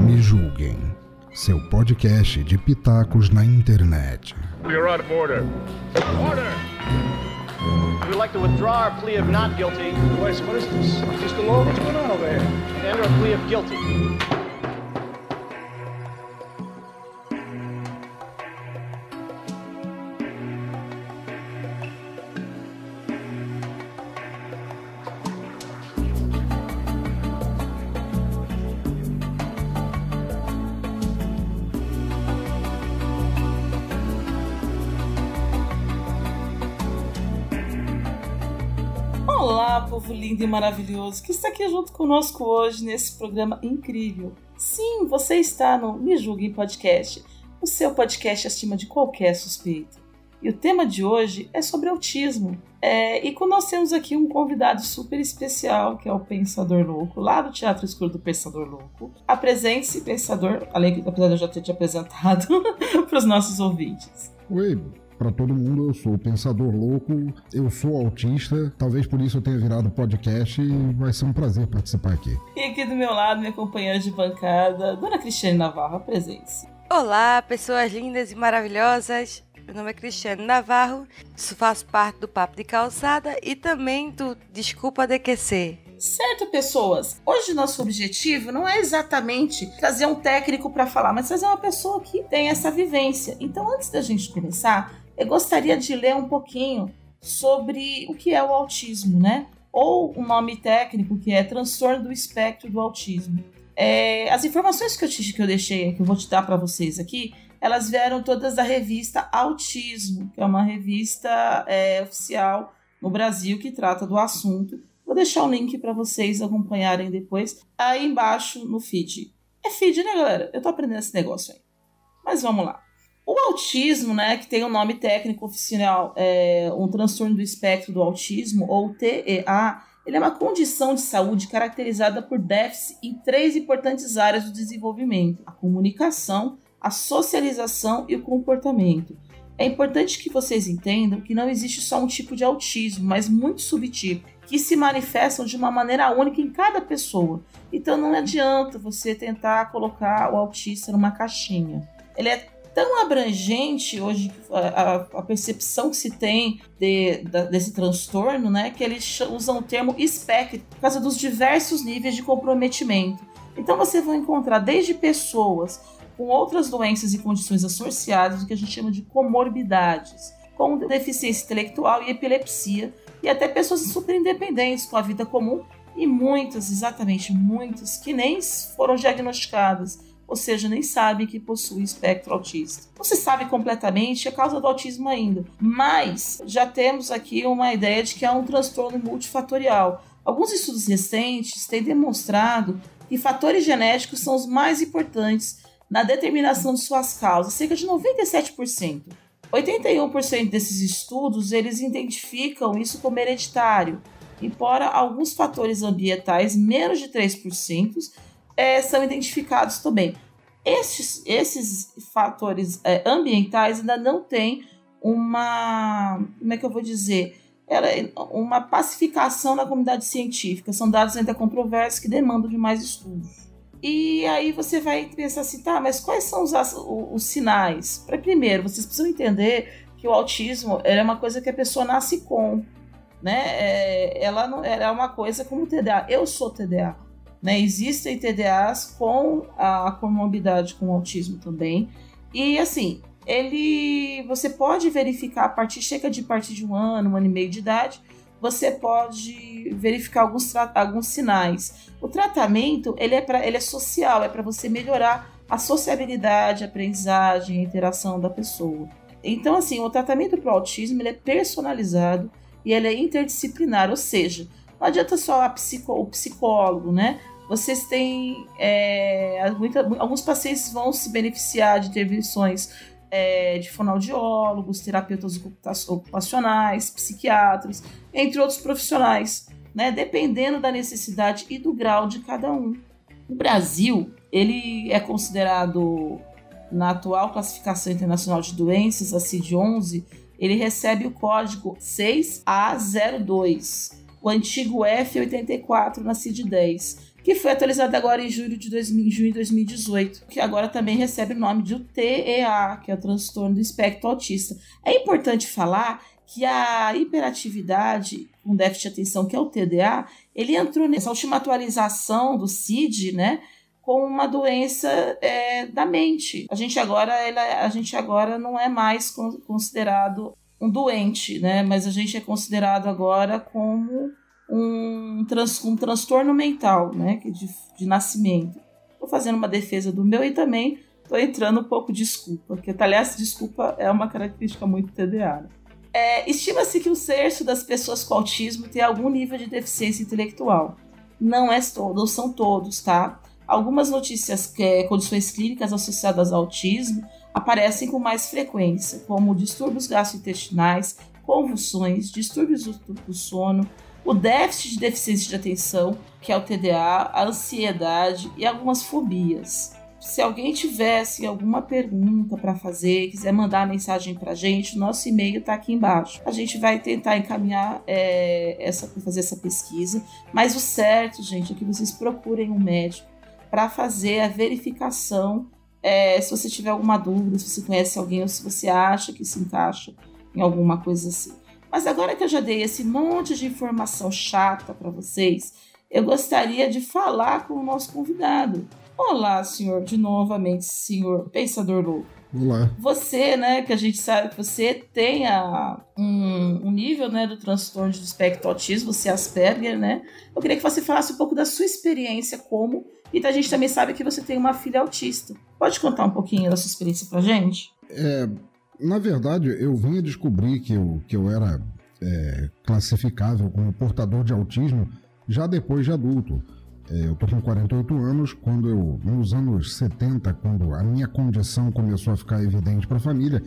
Me julguem, seu podcast de pitacos na internet. We are out of order. Order! We'd like to withdraw our plea of not guilty Wait, what is this? Is this the law? What's going on over here? and enter a plea of guilty. Lindo e maravilhoso que está aqui junto conosco hoje nesse programa incrível. Sim, você está no Me Julgue Podcast, o seu podcast acima de qualquer suspeito. E o tema de hoje é sobre autismo. É, e nós temos aqui um convidado super especial, que é o Pensador Louco, lá do Teatro Escuro do Pensador Louco. Apresente-se, Pensador, além apesar de eu já ter te apresentado, para os nossos ouvintes. Oi, para todo mundo, eu sou o Pensador Louco, eu sou autista, talvez por isso eu tenha virado podcast e vai ser um prazer participar aqui. E aqui do meu lado, minha companheira de bancada, Dona Cristiane Navarro, apresente-se. Olá, pessoas lindas e maravilhosas. Meu nome é Cristiane Navarro, faço parte do Papo de Calçada e também do Desculpa DQC. Certo, pessoas? Hoje nosso objetivo não é exatamente trazer um técnico para falar, mas trazer uma pessoa que tem essa vivência. Então, antes da gente começar, eu gostaria de ler um pouquinho sobre o que é o autismo, né? Ou o nome técnico que é transtorno do espectro do autismo. É, as informações que eu, te, que eu deixei, que eu vou te dar para vocês aqui, elas vieram todas da revista Autismo, que é uma revista é, oficial no Brasil que trata do assunto. Vou deixar o link para vocês acompanharem depois aí embaixo no feed. É feed, né, galera? Eu tô aprendendo esse negócio aí. Mas vamos lá. O autismo, né, que tem o um nome técnico oficial, é um transtorno do espectro do autismo, ou TEA, ele é uma condição de saúde caracterizada por déficit em três importantes áreas do desenvolvimento: a comunicação, a socialização e o comportamento. É importante que vocês entendam que não existe só um tipo de autismo, mas muitos subtipos que se manifestam de uma maneira única em cada pessoa. Então não adianta você tentar colocar o autista numa caixinha. Ele é tão abrangente hoje a, a percepção que se tem de, de, desse transtorno, né, que eles usam o termo espectro por causa dos diversos níveis de comprometimento. Então você vai encontrar desde pessoas com outras doenças e condições associadas, o que a gente chama de comorbidades, como deficiência intelectual e epilepsia, e até pessoas super independentes com a vida comum e muitas, exatamente muitas, que nem foram diagnosticadas ou seja, nem sabem que possui espectro autista. Não se sabe completamente a causa do autismo ainda, mas já temos aqui uma ideia de que é um transtorno multifatorial. Alguns estudos recentes têm demonstrado que fatores genéticos são os mais importantes na determinação de suas causas, cerca de 97%. 81% desses estudos eles identificam isso como hereditário, embora alguns fatores ambientais, menos de 3%, é, são identificados também. Esses, esses fatores é, ambientais ainda não têm uma. Como é que eu vou dizer? Uma pacificação na comunidade científica. São dados ainda controversos que demandam de mais estudos. E aí você vai pensar assim, tá, mas quais são os, os, sinais? Para primeiro, vocês precisam entender que o autismo é uma coisa que a pessoa nasce com, né? É, ela não ela é uma coisa como o TDA. Eu sou TDA. Né? Existem TDAs com a comorbidade com autismo também. E assim, ele você pode verificar a partir chega de partir de um ano, um ano e meio de idade, você pode verificar alguns, alguns sinais. O tratamento ele é para ele é social, é para você melhorar a sociabilidade, a aprendizagem, a interação da pessoa. Então assim, o tratamento para o autismo ele é personalizado e ele é interdisciplinar, ou seja, não adianta só psico, o psicólogo, né? Vocês têm. É, muita, alguns pacientes vão se beneficiar de intervenções é, de fonoaudiólogos, terapeutas ocupacionais, psiquiatras, entre outros profissionais, né? Dependendo da necessidade e do grau de cada um. O Brasil, ele é considerado, na atual classificação internacional de doenças, a CID-11, ele recebe o código 6A02 o antigo F84 na CID-10, que foi atualizado agora em julho de 2000, junho de 2018, que agora também recebe o nome de TEA, que é o transtorno do espectro autista. É importante falar que a hiperatividade com déficit de atenção, que é o TDA, ele entrou nessa última atualização do CID, né, com uma doença é, da mente. A gente agora, ela, a gente agora não é mais considerado um doente, né, mas a gente é considerado agora como um, trans, um transtorno mental, né, de, de nascimento. Estou fazendo uma defesa do meu e também estou entrando um pouco de desculpa, porque, aliás, desculpa é uma característica muito TDA. Né? É, Estima-se que um terço das pessoas com autismo tem algum nível de deficiência intelectual. Não é todos, são todos, tá? Algumas notícias, que, é, condições clínicas associadas ao autismo aparecem com mais frequência, como distúrbios gastrointestinais, convulsões, distúrbios do sono, o déficit de deficiência de atenção, que é o TDA, a ansiedade e algumas fobias. Se alguém tivesse alguma pergunta para fazer, quiser mandar mensagem para a gente, nosso e-mail está aqui embaixo. A gente vai tentar encaminhar é, essa, fazer essa pesquisa, mas o certo, gente, é que vocês procurem um médico para fazer a verificação. É, se você tiver alguma dúvida, se você conhece alguém ou se você acha que se encaixa em alguma coisa assim. Mas agora que eu já dei esse monte de informação chata para vocês, eu gostaria de falar com o nosso convidado. Olá, senhor, de novamente, senhor pensador louco. Olá. Você, né, que a gente sabe que você tem a, um, um, nível, né, do transtorno de espectro autismo, você é Asperger, né? Eu queria que você falasse um pouco da sua experiência como e a gente também sabe que você tem uma filha autista. Pode contar um pouquinho da sua experiência pra gente? É, na verdade, eu vim a descobrir que eu, que eu era é, classificável como portador de autismo já depois de adulto. É, eu tô com 48 anos, quando eu, nos anos 70, quando a minha condição começou a ficar evidente para a família,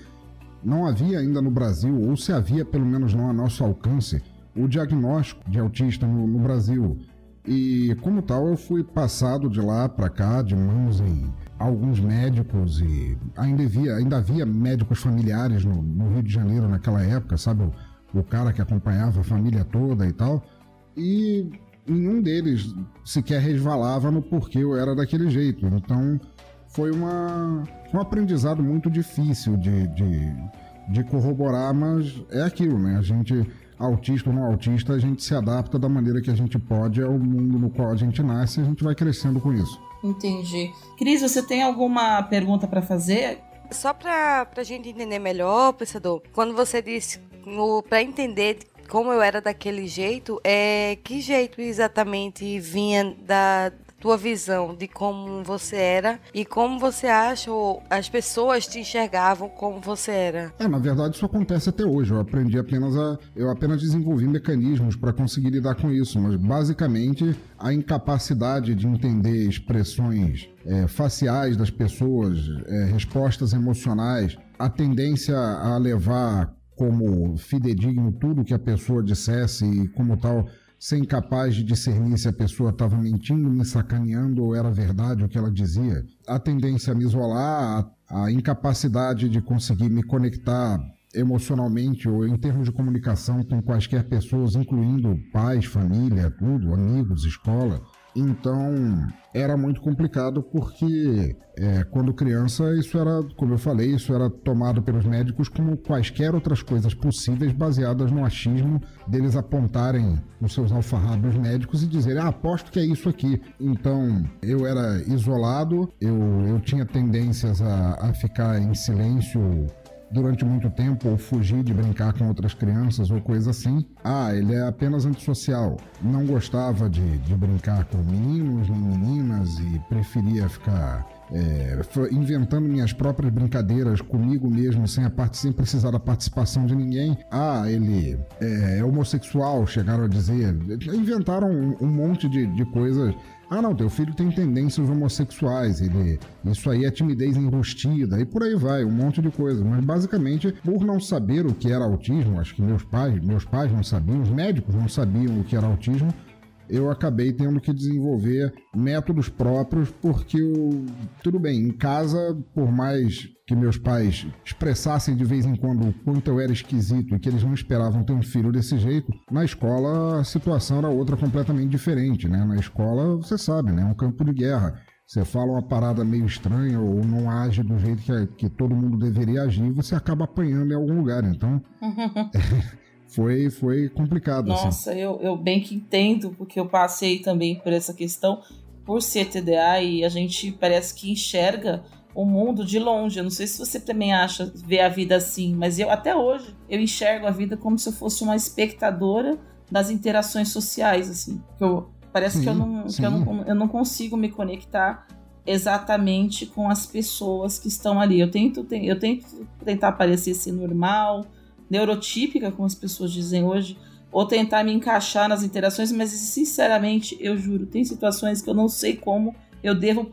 não havia ainda no Brasil, ou se havia pelo menos não a nosso alcance, o diagnóstico de autista no, no Brasil. E como tal, eu fui passado de lá para cá, de mãos em alguns médicos e ainda havia, ainda havia médicos familiares no, no Rio de Janeiro naquela época, sabe? O, o cara que acompanhava a família toda e tal. E nenhum deles sequer resvalava no porquê eu era daquele jeito. Então foi uma, um aprendizado muito difícil de, de, de corroborar, mas é aquilo, né? A gente autista ou não autista, a gente se adapta da maneira que a gente pode ao mundo no qual a gente nasce e a gente vai crescendo com isso. Entendi. Cris, você tem alguma pergunta para fazer? Só para a gente entender melhor, pensador, quando você disse para entender como eu era daquele jeito, é que jeito exatamente vinha da, tua visão de como você era e como você acha ou as pessoas te enxergavam como você era. É, na verdade isso acontece até hoje. Eu aprendi apenas a. Eu apenas desenvolvi mecanismos para conseguir lidar com isso, mas basicamente a incapacidade de entender expressões é, faciais das pessoas, é, respostas emocionais, a tendência a levar como fidedigno tudo que a pessoa dissesse e como tal ser incapaz de discernir se a pessoa estava mentindo, me sacaneando ou era verdade o que ela dizia. A tendência a me isolar, a, a incapacidade de conseguir me conectar emocionalmente ou em termos de comunicação com quaisquer pessoas, incluindo pais, família, tudo, amigos, escola. Então era muito complicado porque é, quando criança isso era, como eu falei, isso era tomado pelos médicos como quaisquer outras coisas possíveis baseadas no achismo deles apontarem os seus alfarrábios médicos e dizerem, ah, aposto que é isso aqui. Então eu era isolado, eu, eu tinha tendências a, a ficar em silêncio durante muito tempo ou fugir de brincar com outras crianças ou coisa assim. Ah, ele é apenas antissocial. Não gostava de, de brincar com meninos nem meninas e preferia ficar é, inventando minhas próprias brincadeiras comigo mesmo, sem, a parte, sem precisar da participação de ninguém. Ah, ele é, é homossexual, chegaram a dizer. Inventaram um, um monte de, de coisas ah, não, teu filho tem tendências homossexuais, ele, isso aí é timidez enrustida, e por aí vai, um monte de coisa. Mas basicamente, por não saber o que era autismo, acho que meus pais, meus pais não sabiam, os médicos não sabiam o que era autismo, eu acabei tendo que desenvolver métodos próprios, porque eu, tudo bem, em casa, por mais que meus pais expressassem de vez em quando o quanto eu era esquisito e que eles não esperavam ter um filho desse jeito, na escola a situação era outra completamente diferente, né? Na escola, você sabe, né? É um campo de guerra. Você fala uma parada meio estranha ou não age do jeito que, que todo mundo deveria agir, você acaba apanhando em algum lugar. Então, foi, foi complicado. Assim. Nossa, assim. eu, eu bem que entendo, porque eu passei também por essa questão, por ser TDA, e a gente parece que enxerga o mundo de longe. Eu não sei se você também acha ver a vida assim, mas eu até hoje eu enxergo a vida como se eu fosse uma espectadora das interações sociais, assim. Que eu, parece sim, que, eu não, que eu, não, eu não consigo me conectar exatamente com as pessoas que estão ali. Eu tento, eu tento tentar parecer ser normal, neurotípica, como as pessoas dizem hoje, ou tentar me encaixar nas interações, mas sinceramente, eu juro, tem situações que eu não sei como eu devo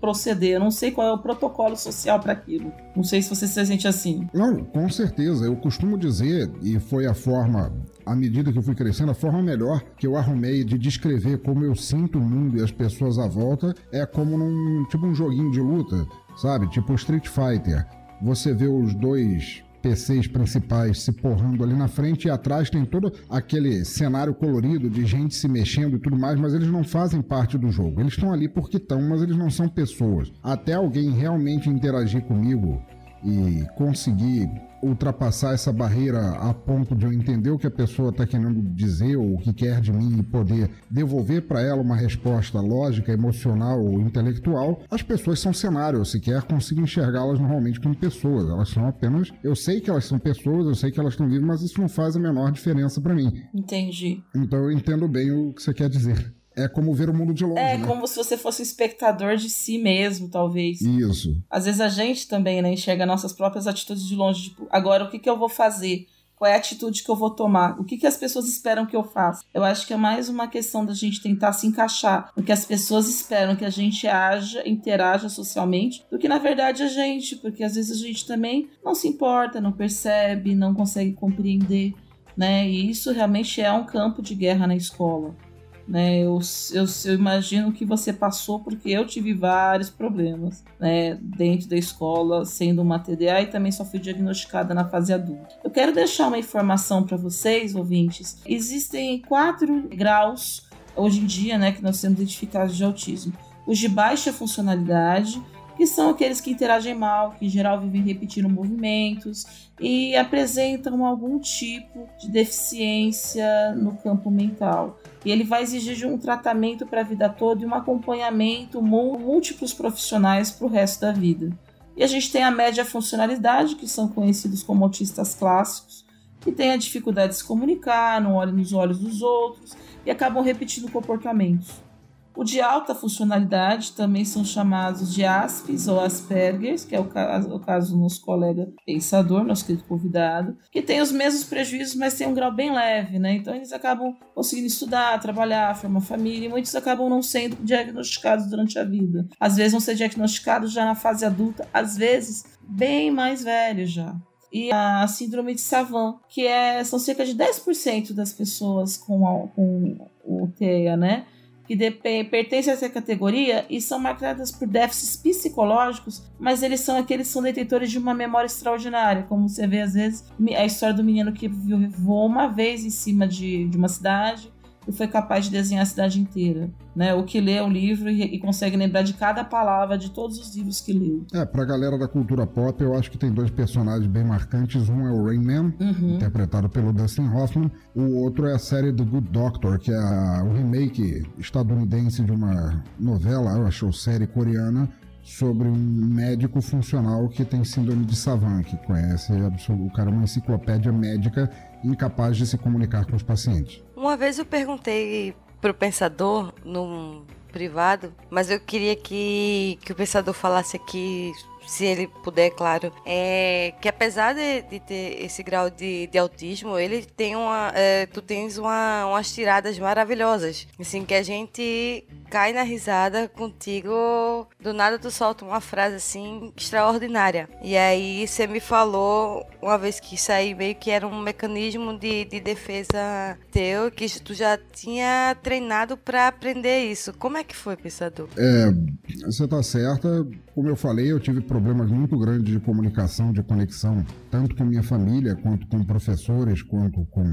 proceder. Eu não sei qual é o protocolo social para aquilo. Não sei se você se sente assim. Não, com certeza. Eu costumo dizer, e foi a forma, à medida que eu fui crescendo, a forma melhor que eu arrumei de descrever como eu sinto o mundo e as pessoas à volta é como num tipo um joguinho de luta, sabe? Tipo Street Fighter. Você vê os dois PCs principais se porrando ali na frente e atrás tem todo aquele cenário colorido de gente se mexendo e tudo mais, mas eles não fazem parte do jogo. Eles estão ali porque estão, mas eles não são pessoas. Até alguém realmente interagir comigo e conseguir ultrapassar essa barreira a ponto de eu entender o que a pessoa está querendo dizer ou o que quer de mim e poder devolver para ela uma resposta lógica, emocional ou intelectual, as pessoas são cenário. Eu sequer consigo enxergá-las normalmente como pessoas. Elas são apenas. Eu sei que elas são pessoas, eu sei que elas estão vivas, mas isso não faz a menor diferença para mim. Entendi. Então eu entendo bem o que você quer dizer. É como ver o mundo de longe. É, né? como se você fosse um espectador de si mesmo, talvez. Isso. Às vezes a gente também, né, enxerga nossas próprias atitudes de longe. Tipo, agora o que, que eu vou fazer? Qual é a atitude que eu vou tomar? O que, que as pessoas esperam que eu faça? Eu acho que é mais uma questão da gente tentar se encaixar no que as pessoas esperam que a gente haja, interaja socialmente, do que na verdade a gente, porque às vezes a gente também não se importa, não percebe, não consegue compreender, né? E isso realmente é um campo de guerra na escola. Né? Eu, eu, eu, imagino que você passou porque eu tive vários problemas né, dentro da escola, sendo uma TDA e também só fui diagnosticada na fase adulta. Eu quero deixar uma informação para vocês, ouvintes. Existem quatro graus hoje em dia né, que nós temos identificados de autismo: os de baixa funcionalidade, que são aqueles que interagem mal, que em geral vivem repetindo movimentos e apresentam algum tipo de deficiência no campo mental. E ele vai exigir de um tratamento para a vida toda e um acompanhamento múltiplos profissionais para o resto da vida. E a gente tem a média funcionalidade, que são conhecidos como autistas clássicos, que têm a dificuldade de se comunicar, não olham nos olhos dos outros e acabam repetindo comportamentos. O de alta funcionalidade também são chamados de ASPs ou Aspergers, que é o caso, o caso do nosso colega pensador, nosso querido convidado, que tem os mesmos prejuízos, mas tem um grau bem leve, né? Então eles acabam conseguindo estudar, trabalhar, formar família, e muitos acabam não sendo diagnosticados durante a vida. Às vezes vão ser diagnosticados já na fase adulta, às vezes bem mais velhos já e a síndrome de Savant, que é, são cerca de 10% das pessoas com, a, com o TEA, né? Que pertencem a essa categoria e são marcadas por déficits psicológicos, mas eles são aqueles que são detentores de uma memória extraordinária, como você vê às vezes a história do menino que voou uma vez em cima de, de uma cidade e foi capaz de desenhar a cidade inteira, né? O que lê o livro e, e, consegue lembrar de cada palavra de todos os livros que leu. É, pra galera da cultura pop, eu acho que tem dois personagens bem marcantes. Um é o Rain Man, uhum. interpretado pelo Dustin Hoffman. O outro é a série The Good Doctor, que é o remake estadunidense de uma novela, eu acho, série coreana, sobre um médico funcional que tem síndrome de Savant, que conhece o cara é uma enciclopédia médica incapaz de se comunicar com os pacientes. Uma vez eu perguntei pro pensador num privado, mas eu queria que, que o pensador falasse aqui se ele puder, claro, é que apesar de, de ter esse grau de, de autismo, ele tem uma. É, tu tens uma, umas tiradas maravilhosas. Assim, que a gente cai na risada contigo. Do nada tu solta uma frase assim extraordinária. E aí você me falou uma vez que isso aí meio que era um mecanismo de, de defesa teu, que tu já tinha treinado para aprender isso. Como é que foi, pensador? É, você tá certa. Como eu falei, eu tive problemas muito grandes de comunicação, de conexão, tanto com minha família, quanto com professores, quanto com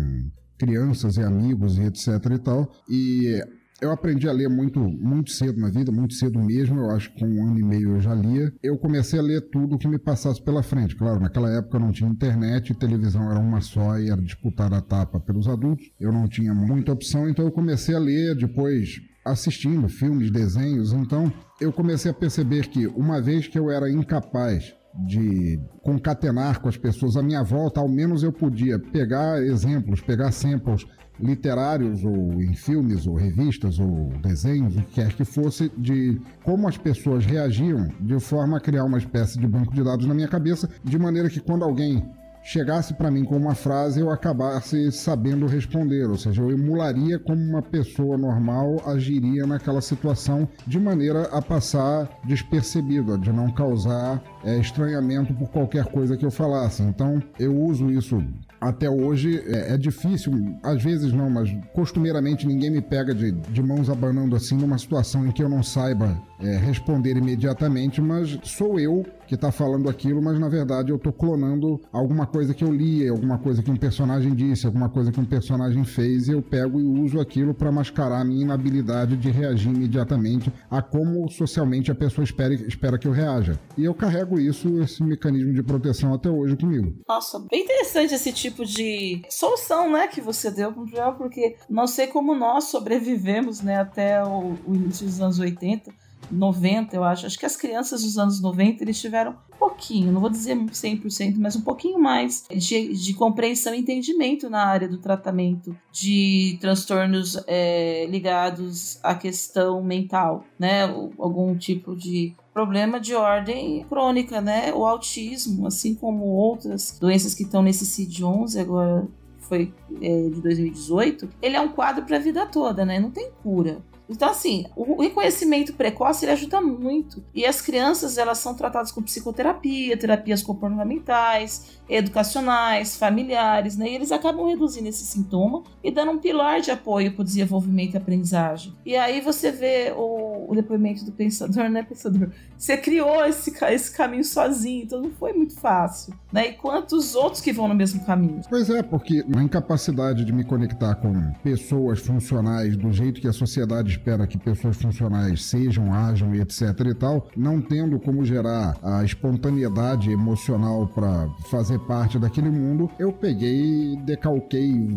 crianças e amigos e etc e tal. E eu aprendi a ler muito, muito cedo na vida, muito cedo mesmo. Eu acho que com um ano e meio eu já lia. Eu comecei a ler tudo que me passasse pela frente. Claro, naquela época não tinha internet, televisão era uma só e era disputada a tapa pelos adultos. Eu não tinha muita opção, então eu comecei a ler depois assistindo filmes, desenhos. Então eu comecei a perceber que uma vez que eu era incapaz de concatenar com as pessoas à minha volta, ao menos eu podia pegar exemplos, pegar samples literários ou em filmes ou revistas ou desenhos, o que quer que fosse, de como as pessoas reagiam, de forma a criar uma espécie de banco de dados na minha cabeça, de maneira que quando alguém chegasse para mim com uma frase, eu acabasse sabendo responder, ou seja, eu emularia como uma pessoa normal agiria naquela situação, de maneira a passar despercebido, de não causar é, estranhamento por qualquer coisa que eu falasse. Então, eu uso isso até hoje é, é, difícil, às vezes não, mas costumeiramente ninguém me pega de, de mãos abanando assim numa situação em que eu não saiba é, responder imediatamente, mas sou eu que está falando aquilo, mas na verdade eu estou clonando alguma coisa que eu li, alguma coisa que um personagem disse, alguma coisa que um personagem fez, e eu pego e uso aquilo para mascarar a minha inabilidade de reagir imediatamente a como socialmente a pessoa espera, espera que eu reaja. E eu carrego isso, esse mecanismo de proteção até hoje comigo. Nossa, bem interessante esse tipo de solução, né, que você deu para o problema, porque não sei como nós sobrevivemos, né, até o, o início dos anos 80 90, eu acho. Acho que as crianças dos anos 90 eles tiveram um pouquinho, não vou dizer 100%, mas um pouquinho mais de, de compreensão e entendimento na área do tratamento de transtornos é, ligados à questão mental, né? Algum tipo de problema de ordem crônica, né? O autismo, assim como outras doenças que estão nesse CID-11 agora foi é, de 2018, ele é um quadro para a vida toda, né? Não tem cura. Então, assim, o reconhecimento precoce ele ajuda muito. E as crianças, elas são tratadas com psicoterapia, terapias comportamentais, educacionais, familiares, né? E eles acabam reduzindo esse sintoma e dando um pilar de apoio para o desenvolvimento e aprendizagem. E aí você vê o, o, depoimento do pensador, né, pensador? Você criou esse, esse caminho sozinho, então não foi muito fácil, né? E quantos outros que vão no mesmo caminho? Pois é, porque a incapacidade de me conectar com pessoas funcionais do jeito que a sociedade espera que pessoas funcionais sejam, ajam e etc e tal, não tendo como gerar a espontaneidade emocional para fazer parte daquele mundo, eu peguei e decalquei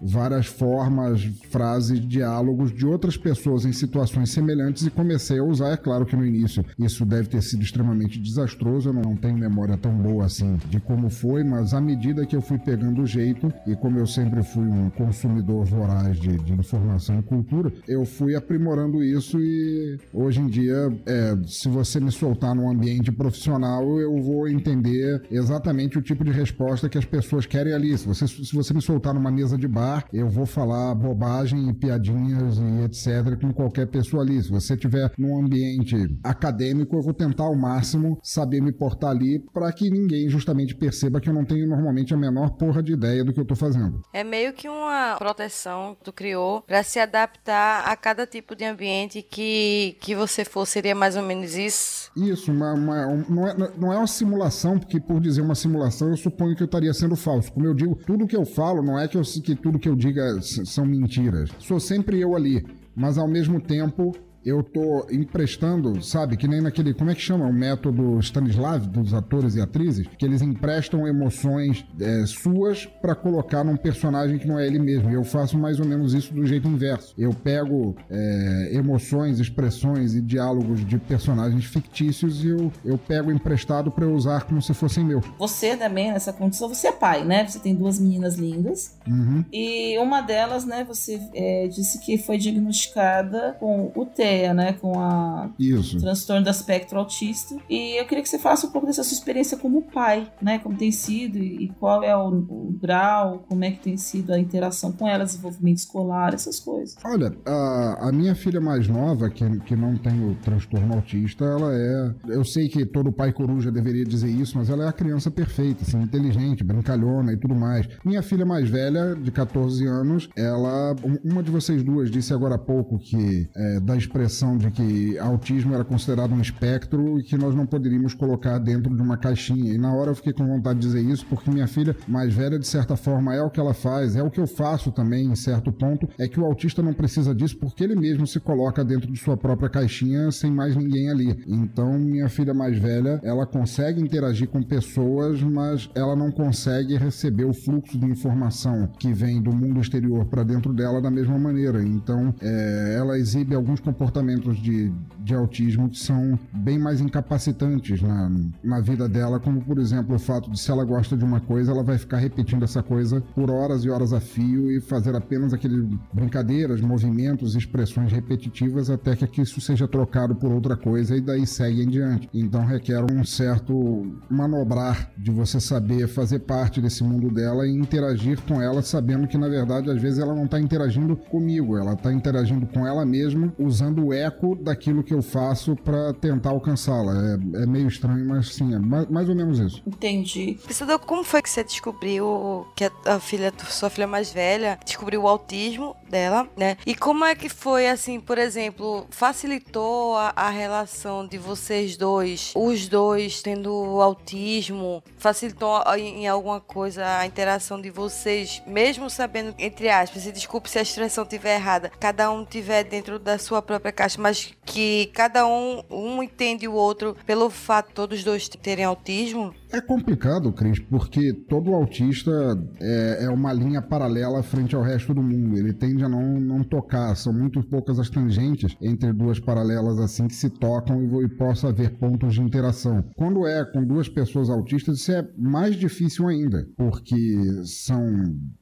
várias formas, frases, diálogos de outras pessoas em situações semelhantes e comecei a usar. É claro que no início isso deve ter sido extremamente desastroso, eu não tenho memória tão boa assim de como foi, mas à medida que eu fui pegando o jeito e como eu sempre fui um consumidor voraz de, de informação e cultura, eu fui aprimorando isso e hoje em dia, é, se você me soltar num ambiente profissional, eu vou entender exatamente o tipo de resposta que as pessoas querem ali. Se você, se você me soltar numa mesa de bar, eu vou falar bobagem e piadinhas e etc. com qualquer pessoa ali. Se você estiver num ambiente acadêmico, eu vou tentar ao máximo saber me portar ali para que ninguém justamente perceba que eu não tenho normalmente a menor porra de ideia do que eu tô fazendo. É meio que uma proteção que tu criou para se adaptar a cada tipo de ambiente que, que você for seria mais ou menos isso? Isso, uma, uma, não, é, não é uma simulação, porque por dizer uma simulação eu suponho que eu estaria sendo falso. Como eu digo, tudo que eu falo não é que, eu, que tudo que eu diga são mentiras. Sou sempre eu ali, mas ao mesmo tempo eu tô emprestando, sabe, que nem naquele, como é que chama o método Stanislav dos atores e atrizes, que eles emprestam emoções é, suas para colocar num personagem que não é ele mesmo. E eu faço mais ou menos isso do jeito inverso. Eu pego é, emoções, expressões e diálogos de personagens fictícios e eu, eu pego emprestado para eu usar como se fossem meus. Você também nessa condição, você é pai, né? Você tem duas meninas lindas uhum. e uma delas, né? Você é, disse que foi diagnosticada com o T Né? Com a Isso. transtorno do espectro autista. E eu queria que você falasse um pouco dessa sua experiência como pai, né? Como tem sido e, e qual é o, o, grau, como é que tem sido a interação com ela, desenvolvimento escolar, essas coisas. Olha, a, a minha filha mais nova, que, que não tem o transtorno autista, ela é. Eu sei que todo pai coruja deveria dizer isso, mas ela é a criança perfeita, assim, inteligente, brincalhona e tudo mais. Minha filha mais velha, de 14 anos, ela. Uma de vocês duas disse agora há pouco que é, da expressão de que autismo era considerado um espectro e que nós não poderíamos colocar dentro de uma caixinha. E na hora eu fiquei com vontade de dizer isso porque minha filha mais velha, de certa forma, é o que ela faz, é o que eu faço também, em certo ponto, é que o autista não precisa disso porque ele mesmo se coloca dentro de sua própria caixinha sem mais ninguém ali. Então, minha filha mais velha, ela consegue interagir com pessoas, mas ela não consegue receber o fluxo de informação que vem do mundo exterior para dentro dela da mesma maneira. Então, é, ela exibe alguns comportamentos de, de autismo que são bem mais incapacitantes na, na vida dela, como por exemplo o fato de se ela gosta de uma coisa, ela vai ficar repetindo essa coisa por horas e horas a fio e fazer apenas aqueles brincadeiras, movimentos, expressões repetitivas até que isso seja trocado por outra coisa e daí segue em diante. Então requer um certo manobrar de você saber fazer parte desse mundo dela e interagir com ela, sabendo que na verdade às vezes ela não está interagindo comigo, ela está interagindo com ela mesma, usando o eco daquilo que eu faço para tentar alcançá-la. É, é, meio estranho, mas sim, é mais, mais ou menos isso. Entendi. Pensador, como foi que você descobriu que a, a filha, sua filha mais velha, descobriu o autismo dela, né? E como é que foi, assim, por exemplo, facilitou a, a relação de vocês dois, os dois tendo autismo, facilitou em, em alguma coisa a interação de vocês, mesmo sabendo, entre aspas, e desculpe se a expressão estiver errada, cada um tiver dentro da sua própria caixa, mas que cada um, um entende o outro pelo fato de todos dois terem autismo? É complicado, Cris, porque todo autista é, é, uma linha paralela frente ao resto do mundo. Ele tende a não, não tocar. São muito poucas as tangentes entre duas paralelas assim que se tocam e, e possa haver pontos de interação. Quando é com duas pessoas autistas, isso é mais difícil ainda, porque são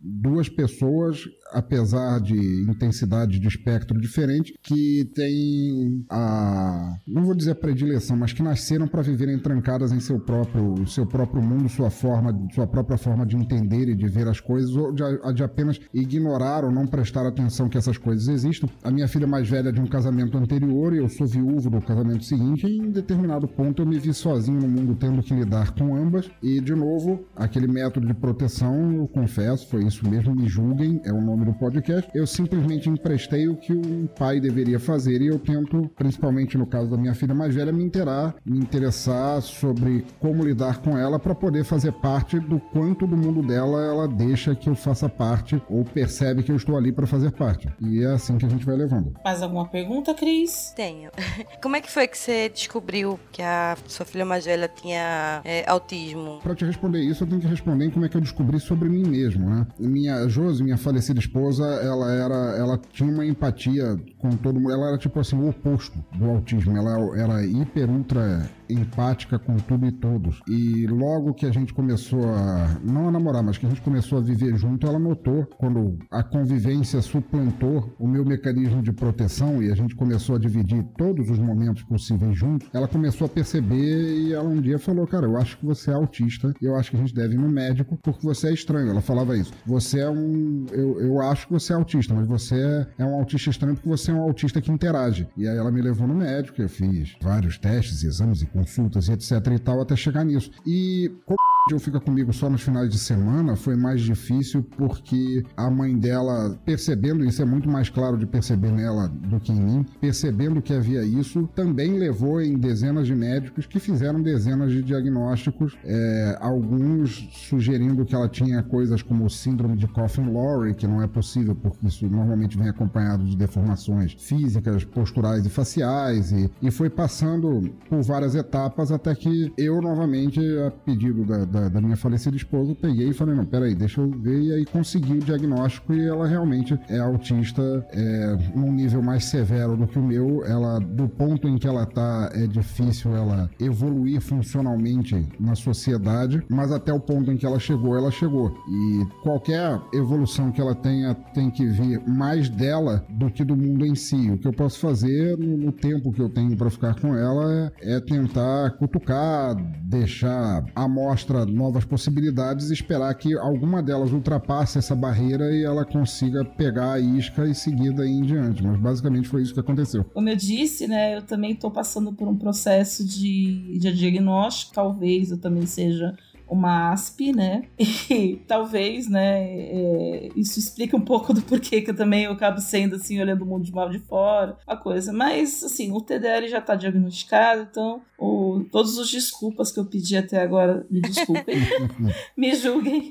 duas pessoas apesar de intensidade de espectro diferente, que têm a. não vou dizer predileção, mas que nasceram para viverem trancadas em seu próprio, seu próprio mundo, sua forma, sua própria forma de entender e de ver as coisas, ou de, de apenas ignorar ou não prestar atenção que essas coisas existam. A minha filha mais velha é de um casamento anterior e eu sou viúvo do casamento seguinte, e em determinado ponto eu me vi sozinho no mundo tendo que lidar com ambas. E, de novo, aquele método de proteção, eu confesso, foi isso mesmo, me julguem, é o nome do podcast, eu simplesmente emprestei o que um pai deveria fazer e eu tento, principalmente no caso da minha filha mais velha, me interar, me interessar sobre como lidar com ela para poder fazer parte do quanto do mundo dela ela deixa que eu faça parte ou percebe que eu estou ali para fazer parte. E é assim que a gente vai levando. Mais alguma pergunta, Cris? Tenho. Como é que foi que você descobriu que a sua filha mais velha tinha é, autismo? Para te responder isso, eu tenho que responder em como é que eu descobri sobre mim mesmo, né? Minha Josi, minha falecida esposa, ela era, ela tinha uma empatia com todo mundo. Ela era tipo assim o oposto do autismo. Ela era hiper ultra empática com tudo e todos. E logo que a gente começou a não a namorar, mas que a gente começou a viver junto, ela notou quando a convivência suplantou o meu mecanismo de proteção e a gente começou a dividir todos os momentos possíveis juntos, ela começou a perceber e ela um dia falou: "Cara, eu acho que você é autista. Eu acho que a gente deve ir no médico porque você é estranho". Ela falava isso. Você é um eu, eu acho que você é autista, mas você é um autista estranho porque você é um autista que interage. E aí ela me levou no médico, eu fiz vários testes, exames e consultas e etc e tal até chegar nisso. E como eu fica comigo só nos finais de semana foi mais difícil porque a mãe dela, percebendo isso, é muito mais claro de perceber nela do que em mim, percebendo que havia isso, também levou em dezenas de médicos que fizeram dezenas de diagnósticos, é, alguns sugerindo que ela tinha coisas como síndrome de Coffin-Lowry, que não é possível porque isso normalmente vem acompanhado de deformações físicas, posturais e faciais, e, e foi passando por várias etapas até que eu novamente a pedido da, da, da minha falecida esposa, eu peguei e falei, não, peraí, deixa eu ver, e aí consegui o diagnóstico e ela realmente é autista é, num nível mais severo do que o meu. Ela, do ponto em que ela tá, é difícil ela evoluir funcionalmente na sociedade, mas até o ponto em que ela chegou, ela chegou. E qualquer evolução que ela tenha tem que vir mais dela do que do mundo em si. O que eu posso fazer no, no tempo que eu tenho para ficar com ela é, é tentar cutucar, deixar à mostra novas possibilidades e esperar que alguma delas ultrapasse essa barreira e ela consiga pegar a isca e seguir daí em diante. Mas basicamente foi isso que aconteceu. Como eu disse, né, eu também estou passando por um processo de, de diagnóstico. Talvez eu também seja uma ASP, né? E talvez, né, é, isso explique um pouco do porquê que eu também eu acabo sendo assim, olhando o mundo de mal de fora, uma coisa. Mas, assim, o TDL já está diagnosticado, então o, todos os desculpas que eu pedi até agora, me desculpem, me julguem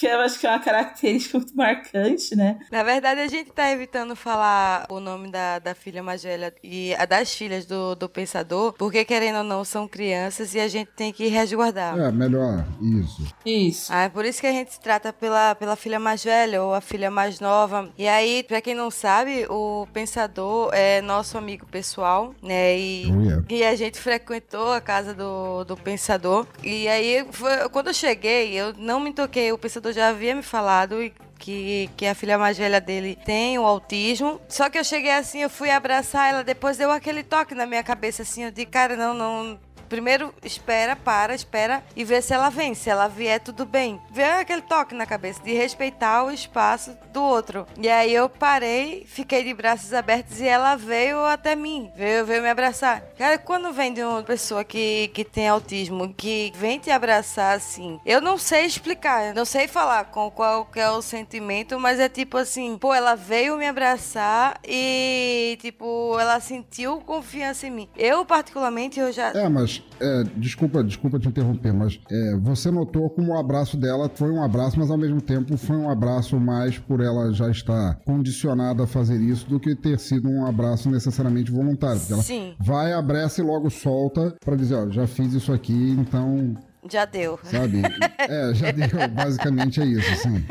que eu acho que é uma característica muito marcante, né? Na verdade, a gente tá evitando falar o nome da, da filha mais velha e a das filhas do, do pensador, porque querendo ou não, são crianças e a gente tem que resguardar. É, melhor, isso. Isso. Ah, é por isso que a gente se trata pela, pela filha mais velha ou a filha mais nova. E aí, pra quem não sabe, o pensador é nosso amigo pessoal, né? E, Oh, yeah. e a gente frequentou a casa do, do pensador. E aí, foi- quando eu cheguei, eu não me toquei, o pensador já havia me falado que, que a filha mais velha dele tem o autismo. Só que eu cheguei assim, eu fui abraçar ela, depois deu aquele toque na minha cabeça assim, eu disse, cara, não, não. Primeiro, espera, para, espera e vê se ela vem. Se ela vier, tudo bem. Vê aquele toque na cabeça de respeitar o espaço do outro. E aí eu parei, fiquei de braços abertos e ela veio até mim. Veio, veio me abraçar. Cara, quando vem de uma pessoa que, que tem autismo, que vem te abraçar assim, eu não sei explicar, não sei falar com qual que é o sentimento, mas é tipo assim, pô, ela veio me abraçar e, tipo, ela sentiu confiança em mim. Eu, particularmente, eu já. É, mas é, desculpa, desculpa te interromper, mas é, você notou como o abraço dela foi um abraço, mas ao mesmo tempo foi um abraço mais por ela já estar condicionada a fazer isso do que ter sido um abraço necessariamente voluntário. Porque ela Sim. vai, abraça e logo solta pra dizer, ó, já fiz isso aqui, então Já deu. sabe? É, já deu, basicamente é isso, assim.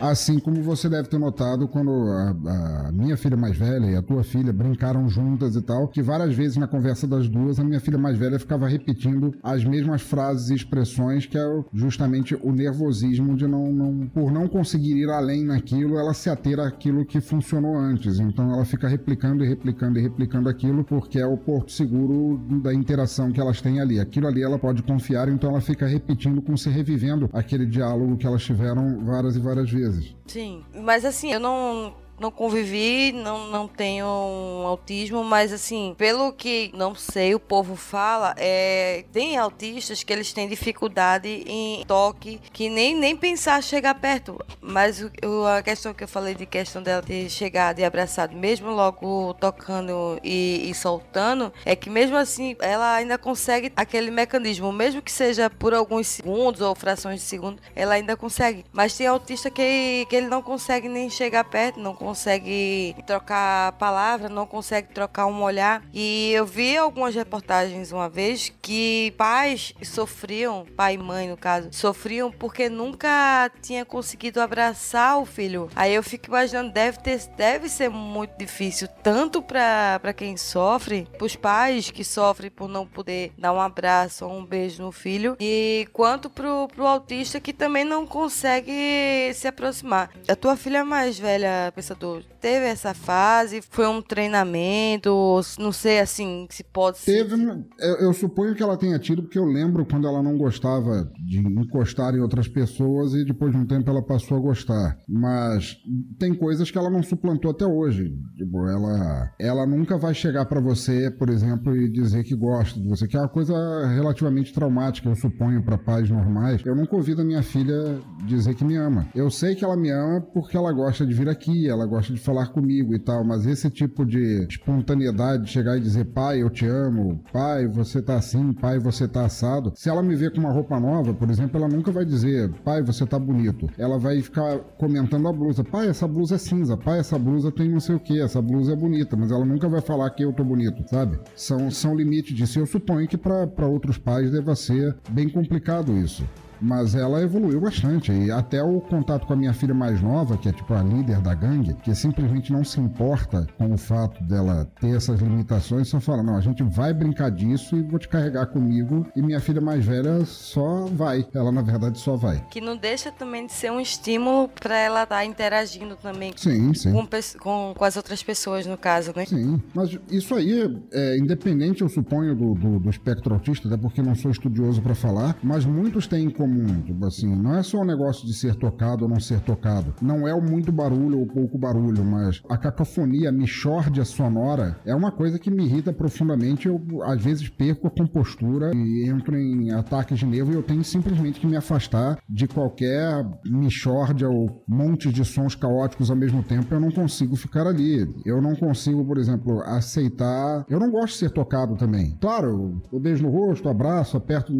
Assim como você deve ter notado quando a, a minha filha mais velha e a tua filha brincaram juntas e tal, que várias vezes na conversa das duas, a minha filha mais velha ficava repetindo as mesmas frases e expressões que é justamente o nervosismo de não, não, por não conseguir ir além naquilo, ela se ater àquilo que funcionou antes. Então ela fica replicando e replicando e replicando aquilo porque é o porto seguro da interação que elas têm ali. Aquilo ali ela pode confiar, então ela fica repetindo como se revivendo aquele diálogo que elas tiveram várias e várias vezes. Sim, mas assim, eu não não convivi, não, não tenho um autismo, mas assim, pelo que não sei, o povo fala, é, tem autistas que eles têm dificuldade em toque, que nem, nem pensar chegar perto. Mas o, a questão que eu falei de questão dela ter chegado e abraçado, mesmo logo tocando e, e soltando, é que mesmo assim ela ainda consegue aquele mecanismo, mesmo que seja por alguns segundos ou frações de segundo, ela ainda consegue. Mas tem autista que, que ele não consegue nem chegar perto, não consegue trocar palavra, não consegue trocar um olhar. E eu vi algumas reportagens uma vez que pais sofriam, pai e mãe no caso, sofriam porque nunca tinha conseguido abraçar o filho. Aí eu fico imaginando, deve ter, deve ser muito difícil tanto para para quem sofre, pros pais que sofrem por não poder dar um abraço ou um beijo no filho, e quanto pro, pro autista que também não consegue se aproximar. A tua filha mais velha, pensador, teve essa fase? Foi um treinamento? Não sei assim se pode ser. Teve, eu, eu suponho que ela tenha tido, porque eu lembro quando ela não gostava de encostar em outras pessoas e depois de um tempo ela passou a gostar. Mas tem coisas que ela não suplantou até hoje. Tipo, ela, ela nunca vai chegar pra você, por exemplo, e dizer que gosta de você, que é uma coisa relativamente traumática, eu suponho, pra pais normais. Eu nunca ouvi da minha filha dizer que me ama. Eu sei que ela me ama porque ela gosta de vir aqui, ela gosta de falar comigo e tal, mas esse tipo de espontaneidade de chegar e dizer, pai, eu te amo, pai, você tá assim, pai, você tá assado. Se ela me ver com uma roupa nova, por exemplo, ela nunca vai dizer, pai, você tá bonito. Ela vai ficar comentando a blusa, pai, essa blusa é cinza, pai, essa blusa tem não sei o que, essa blusa é bonita, mas ela nunca vai falar que eu tô bonito, sabe? São, são limites disso. Eu suponho que para outros pais deva ser bem complicado isso mas ela evoluiu bastante. E até o contato com a minha filha mais nova, que é tipo a líder da gangue, que simplesmente não se importa com o fato dela ter essas limitações, só fala: não, a gente vai brincar disso e vou te carregar comigo. E minha filha mais velha só vai. Ela, na verdade, só vai. Que não deixa também de ser um estímulo para ela estar tá interagindo também sim, sim. Com, com, com, as outras pessoas, no caso, né? Sim, mas isso aí é independente, eu suponho, do, do, do espectro autista, até porque não sou estudioso para falar, mas muitos têm em comum. Tipo assim, não é só um negócio de ser tocado ou não ser tocado. Não é o muito barulho ou pouco barulho, mas a cacofonia, a mixórdia sonora é uma coisa que me irrita profundamente. Eu, às vezes, perco a compostura e entro em ataques de nervo e eu tenho simplesmente que me afastar de qualquer mixórdia ou montes de sons caóticos ao mesmo tempo. Eu não consigo ficar ali. Eu não consigo, por exemplo, aceitar. Eu não gosto de ser tocado também. Claro, eu beijo no rosto, abraço, aperto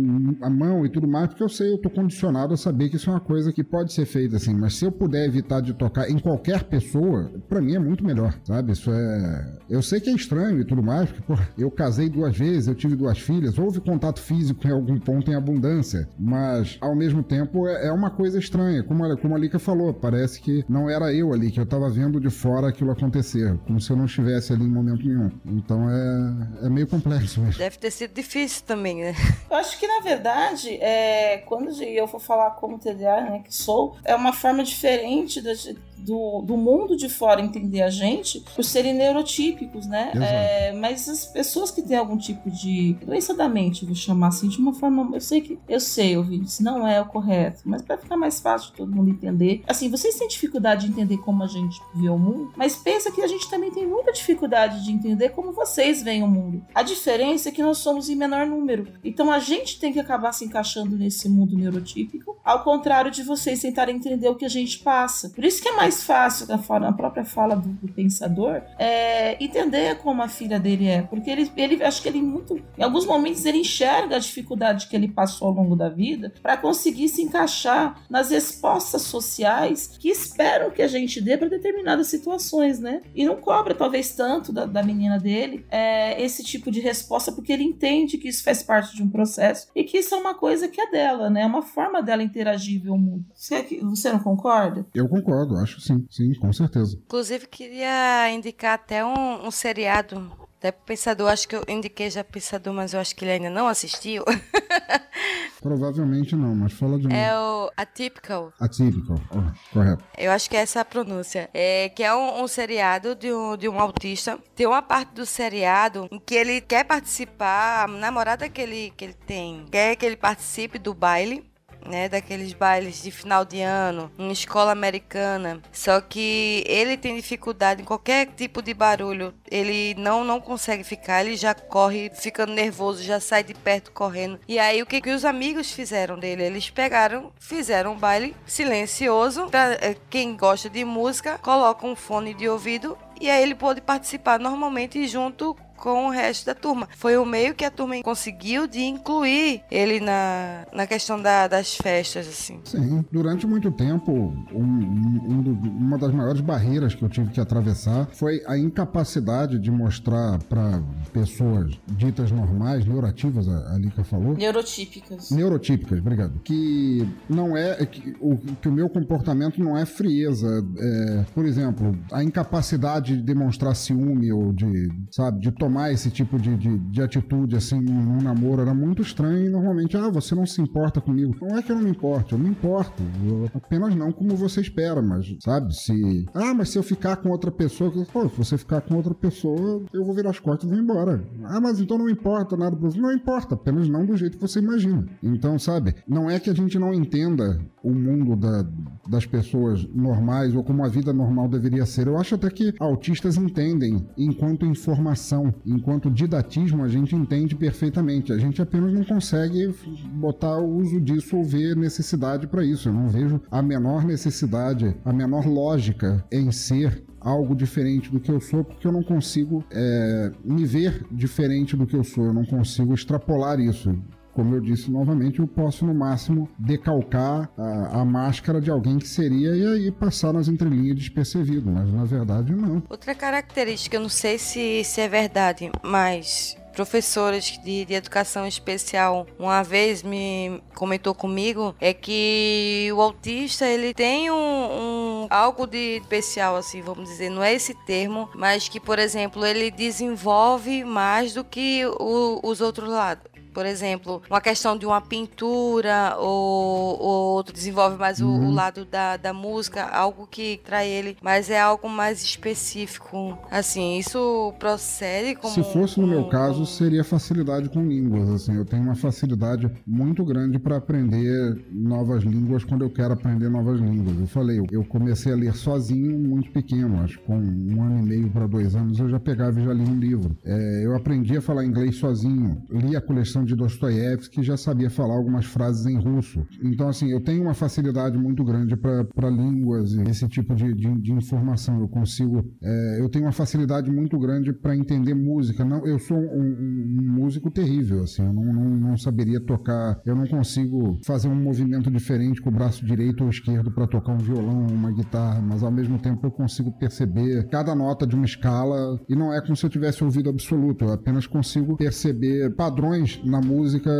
a mão e tudo mais, porque eu sei, eu tô condicionado a saber que isso é uma coisa que pode ser feita assim, mas se eu puder evitar de tocar em qualquer pessoa, para mim é muito melhor, sabe? Isso é. Eu sei que é estranho e tudo mais, porque, pô, eu casei duas vezes, eu tive duas filhas, houve contato físico em algum ponto em abundância, mas ao mesmo tempo é, é uma coisa estranha, como a, como a Lika falou, parece que não era eu ali, que eu tava vendo de fora aquilo acontecer, como se eu não estivesse ali em momento nenhum. Então é, é meio complexo mesmo. Deve ter sido difícil também, né? Eu acho que na verdade, é, quando eu for falar como TDA, né, que sou, é uma forma diferente da, do, do mundo de fora entender a gente por serem neurotípicos, né? É, mas as pessoas que têm algum tipo de doença da mente, vou chamar assim, de uma forma. Eu sei que. Eu sei, ouvintes, não é o correto, mas para ficar mais fácil todo mundo entender. Assim, vocês têm dificuldade de entender como a gente vê o mundo, mas pensa que a gente também tem muita dificuldade de entender como vocês veem o mundo. A diferença é que nós somos em menor número. Então a gente tem que acabar se encaixando nesse mundo neurotípico, ao contrário de vocês tentarem entender o que a gente passa. Por isso que é mais mais fácil, na própria fala do, do, pensador, é entender como a filha dele é. Porque ele, ele acho que ele muito. Em alguns momentos ele enxerga a dificuldade que ele passou ao longo da vida para conseguir se encaixar nas respostas sociais que esperam que a gente dê para determinadas situações, né? E não cobra, talvez, tanto da, da menina dele é, esse tipo de resposta, porque ele entende que isso faz parte de um processo e que isso é uma coisa que é dela, né? É uma forma dela interagir com o mundo. Você, você não concorda? Eu concordo, acho sim, sim, com certeza. Inclusive, queria indicar até um, um seriado até pro Pensador, acho que eu indiquei já Pensador, mas eu acho que ele ainda não assistiu. Provavelmente não, mas fala de novo. É o Atypical. Atypical, oh, correto. Eu acho que é essa a pronúncia. É, que é um, um seriado de um, de um autista. Tem uma parte do seriado em que ele quer participar, a namorada que ele, que ele tem quer que ele participe do baile né, daqueles bailes de final de ano, em escola americana. Só que ele tem dificuldade em qualquer tipo de barulho. Ele não não consegue ficar, ele já corre ficando nervoso, já sai de perto correndo. E aí o que que os amigos fizeram dele? Eles pegaram, fizeram um baile silencioso para eh, quem gosta de música, coloca um fone de ouvido e aí ele pôde participar normalmente junto com o resto da turma. Foi o meio que a turma conseguiu de incluir ele na, na questão da, das festas, assim. Sim, durante muito tempo, um, um do, uma das maiores barreiras que eu tive que atravessar foi a incapacidade de mostrar para pessoas ditas normais, neuroativas, a Lika falou. Neurotípicas. Neurotípicas, obrigado. Que não é. Que o, que o meu comportamento não é frieza. É, por exemplo, a incapacidade de demonstrar ciúme ou de, sabe, de tomar tomar esse tipo de, de, de atitude assim num, namoro era muito estranho e normalmente, ah, você não se importa comigo. Não é que eu não me importe, eu me importo. Eu apenas não como você espera, mas, sabe, se. Ah, mas se eu ficar com outra pessoa, pô, se você ficar com outra pessoa, eu vou virar as costas e vou embora. Ah, mas então não importa nada pra você. Não importa, apenas não do jeito que você imagina. Então, sabe, não é que a gente não entenda o mundo da, das pessoas normais ou como a vida normal deveria ser. Eu acho até que autistas entendem enquanto informação enquanto didatismo a gente entende perfeitamente. A gente apenas não consegue botar o uso disso ou ver necessidade para isso. Eu não vejo a menor necessidade, a menor lógica em ser algo diferente do que eu sou, porque eu não consigo é, me ver diferente do que eu sou, eu não consigo extrapolar isso como eu disse novamente, eu posso no máximo decalcar a, a, máscara de alguém que seria e aí passar nas entrelinhas despercebido, mas na verdade não. Outra característica, eu não sei se, se é verdade, mas professoras de, de, educação especial uma vez me comentou comigo é que o autista ele tem um, um, algo de especial assim vamos dizer não é esse termo mas que por exemplo ele desenvolve mais do que o, os outros lados por exemplo, uma questão de uma pintura ou, ou outro desenvolve mais uhum. o, o, lado da, da música, algo que trai ele, mas é algo mais específico. Assim, isso procede como. Se fosse no meu caso, seria facilidade com línguas. Assim, eu tenho uma facilidade muito grande para aprender novas línguas quando eu quero aprender novas línguas. Eu falei, eu comecei a ler sozinho muito pequeno, acho com um ano e meio para dois anos eu já pegava e já li um livro. É, eu aprendi a falar inglês sozinho, li a coleção de Dostoiévski já sabia falar algumas frases em russo. Então, assim, eu tenho uma facilidade muito grande para línguas e esse tipo de, de, de informação. Eu consigo. É, eu tenho uma facilidade muito grande para entender música. Não, eu sou um, um, músico terrível, assim, eu não, não, não, saberia tocar. Eu não consigo fazer um movimento diferente com o braço direito ou esquerdo para tocar um violão, uma guitarra, mas ao mesmo tempo eu consigo perceber cada nota de uma escala e não é como se eu tivesse ouvido absoluto. Eu apenas consigo perceber padrões na música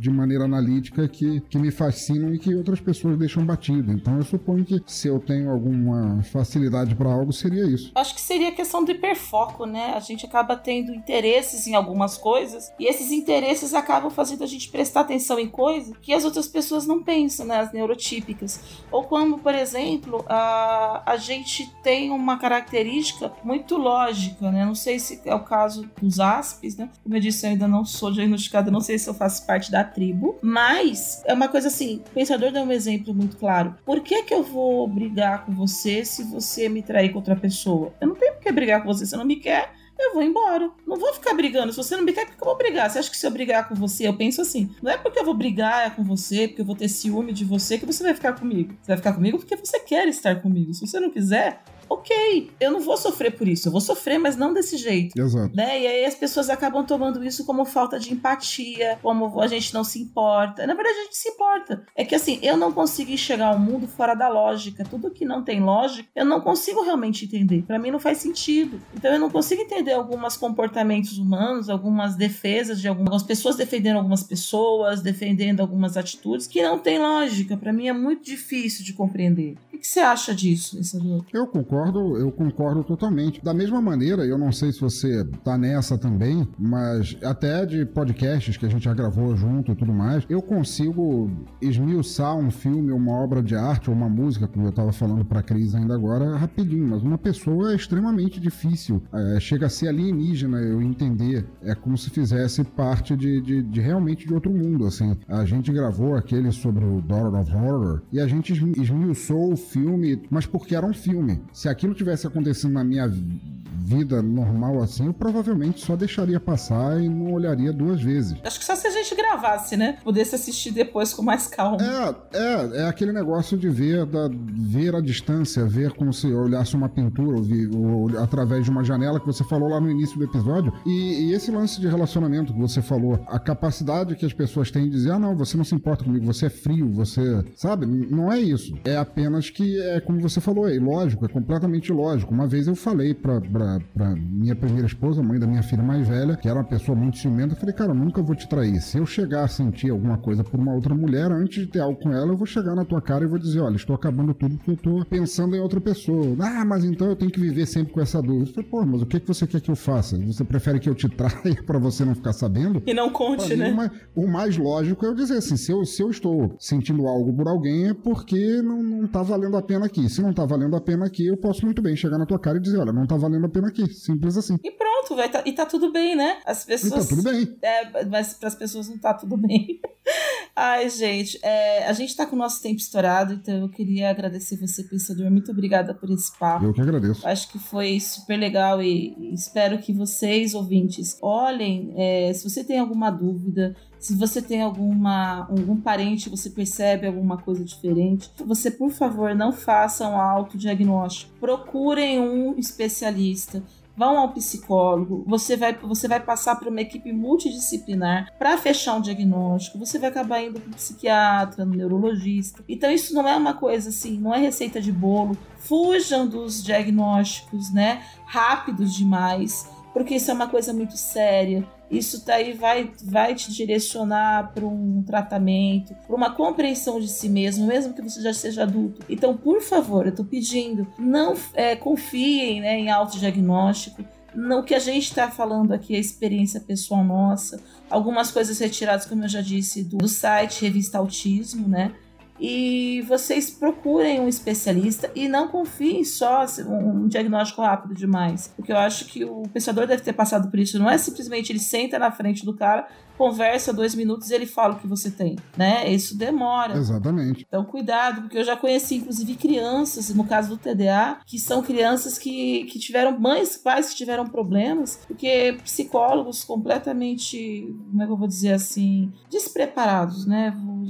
de maneira analítica que, que me fascinam e que outras pessoas deixam batido. Então eu suponho que se eu tenho alguma facilidade para algo, seria isso. Acho que seria questão do hiperfoco, né? A gente acaba tendo interesses em algumas coisas e esses interesses acabam fazendo a gente prestar atenção em coisas que as outras pessoas não pensam, né? As neurotípicas. Ou quando, por exemplo, a, a gente tem uma característica muito lógica, né? Não sei se é o caso dos ASPs, né? Como eu disse, eu ainda não sou diagnosticada, não sei se eu faço parte da tribo, mas é uma coisa assim, o pensador dá um exemplo muito claro. Por que que eu vou brigar com você se você me trair com outra pessoa? Eu não tenho por que brigar com você, você não me quer, eu vou embora. Não vou ficar brigando. Se você não me quer, por que eu vou brigar? Você acha que se eu brigar com você, eu penso assim, não é porque eu vou brigar com você, porque eu vou ter ciúme de você, que você vai ficar comigo. Você vai ficar comigo porque você quer estar comigo. Se você não quiser, ok, eu não vou sofrer por isso, eu vou sofrer, mas não desse jeito. Exato. Né? E aí as pessoas acabam tomando isso como falta de empatia, como a gente não se importa. Na verdade, a gente se importa. É que assim, eu não consigo enxergar o mundo fora da lógica. Tudo que não tem lógica, eu não consigo realmente entender. Para mim não faz sentido. Então eu não consigo entender alguns comportamentos humanos, algumas defesas de algumas pessoas defendendo algumas pessoas, defendendo algumas atitudes que não tem lógica. Para mim é muito difícil de compreender. Que você acha disso? Eu concordo concordo, eu concordo totalmente. Da mesma maneira, eu não sei se você tá nessa também, mas até de podcasts que a gente já gravou junto e tudo mais, eu consigo esmiuçar um filme, uma obra de arte ou uma música, como eu tava falando pra Cris ainda agora, rapidinho, mas uma pessoa é extremamente difícil. É, chega a ser alienígena eu entender. É como se fizesse parte de, de, de, realmente de outro mundo, assim. A gente gravou aquele sobre o Daughter of Horror e a gente esmiuçou o filme, mas porque era um filme. Se aquilo tivesse acontecendo na minha vida normal assim, eu provavelmente só deixaria passar e não olharia duas vezes. Acho que só se a gente gravasse, né? Pudesse assistir depois com mais calma. É, é, é aquele negócio de ver, da, ver a distância, ver como se olhasse uma pintura ou, vi, ou através de uma janela que você falou lá no início do episódio. E, e, esse lance de relacionamento que você falou, a capacidade que as pessoas têm de dizer, ah, não, você não se importa comigo, você é frio, você. Sabe? Não é isso. É apenas que é como você falou, é lógico, é completamente lógico. Uma vez eu falei pra, pra pra, minha primeira esposa, mãe da minha filha mais velha, que era uma pessoa muito ciumenta, eu falei, cara, eu nunca vou te trair. Se eu chegar a sentir alguma coisa por uma outra mulher, antes de ter algo com ela, eu vou chegar na tua cara e vou dizer, olha, estou acabando tudo porque eu tô pensando em outra pessoa. Ah, mas então eu tenho que viver sempre com essa dúvida. Eu falei, pô, mas o que, que você quer que eu faça? Você prefere que eu te traia para você não ficar sabendo? E não conte, né? Mim, o mais lógico é eu dizer assim, se eu, se eu estou sentindo algo por alguém é porque não, não tá valendo a pena aqui. Se não tá valendo a pena aqui, eu posso muito bem chegar na tua cara e dizer, olha, não tá valendo a pena aqui. Simples assim. E pronto, vai tá, e tá tudo bem, né? As pessoas. E tá tudo bem. É, mas para as pessoas não tá tudo bem. Ai, gente, é, a gente tá com o nosso tempo estourado, então eu queria agradecer você, pensador. Muito obrigada por esse papo. Eu que agradeço. Acho que foi super legal e, e espero que vocês, ouvintes, olhem. É, se você tem alguma dúvida, se você tem alguma algum parente, você percebe alguma coisa diferente, você, por favor, não façam autodiagnóstico. Procurem um especialista vão ao psicólogo, você vai, você vai passar por uma equipe multidisciplinar para fechar um diagnóstico, você vai acabar indo para o psiquiatra, no neurologista. Então isso não é uma coisa assim, não é receita de bolo. Fujam dos diagnósticos, né, rápidos demais, porque isso é uma coisa muito séria isso daí vai, vai te direcionar para um tratamento, para uma compreensão de si mesmo, mesmo que você já seja adulto. Então, por favor, eu estou pedindo, não é, confiem né, em autodiagnóstico. No que a gente está falando aqui é experiência pessoal nossa, algumas coisas retiradas, como eu já disse, do site Revista Autismo, né? E vocês procurem um especialista e não confiem só um diagnóstico rápido demais. Porque eu acho que o pensador deve ter passado por isso. Não é simplesmente ele senta na frente do cara, conversa dois minutos e ele fala o que você tem, né? Isso demora. Exatamente. Então, cuidado, porque eu já conheci, inclusive, crianças, no caso do TDA, que são crianças que, que tiveram mães, pais que tiveram problemas, porque psicólogos completamente, como é que eu vou dizer assim, despreparados, né? Vou,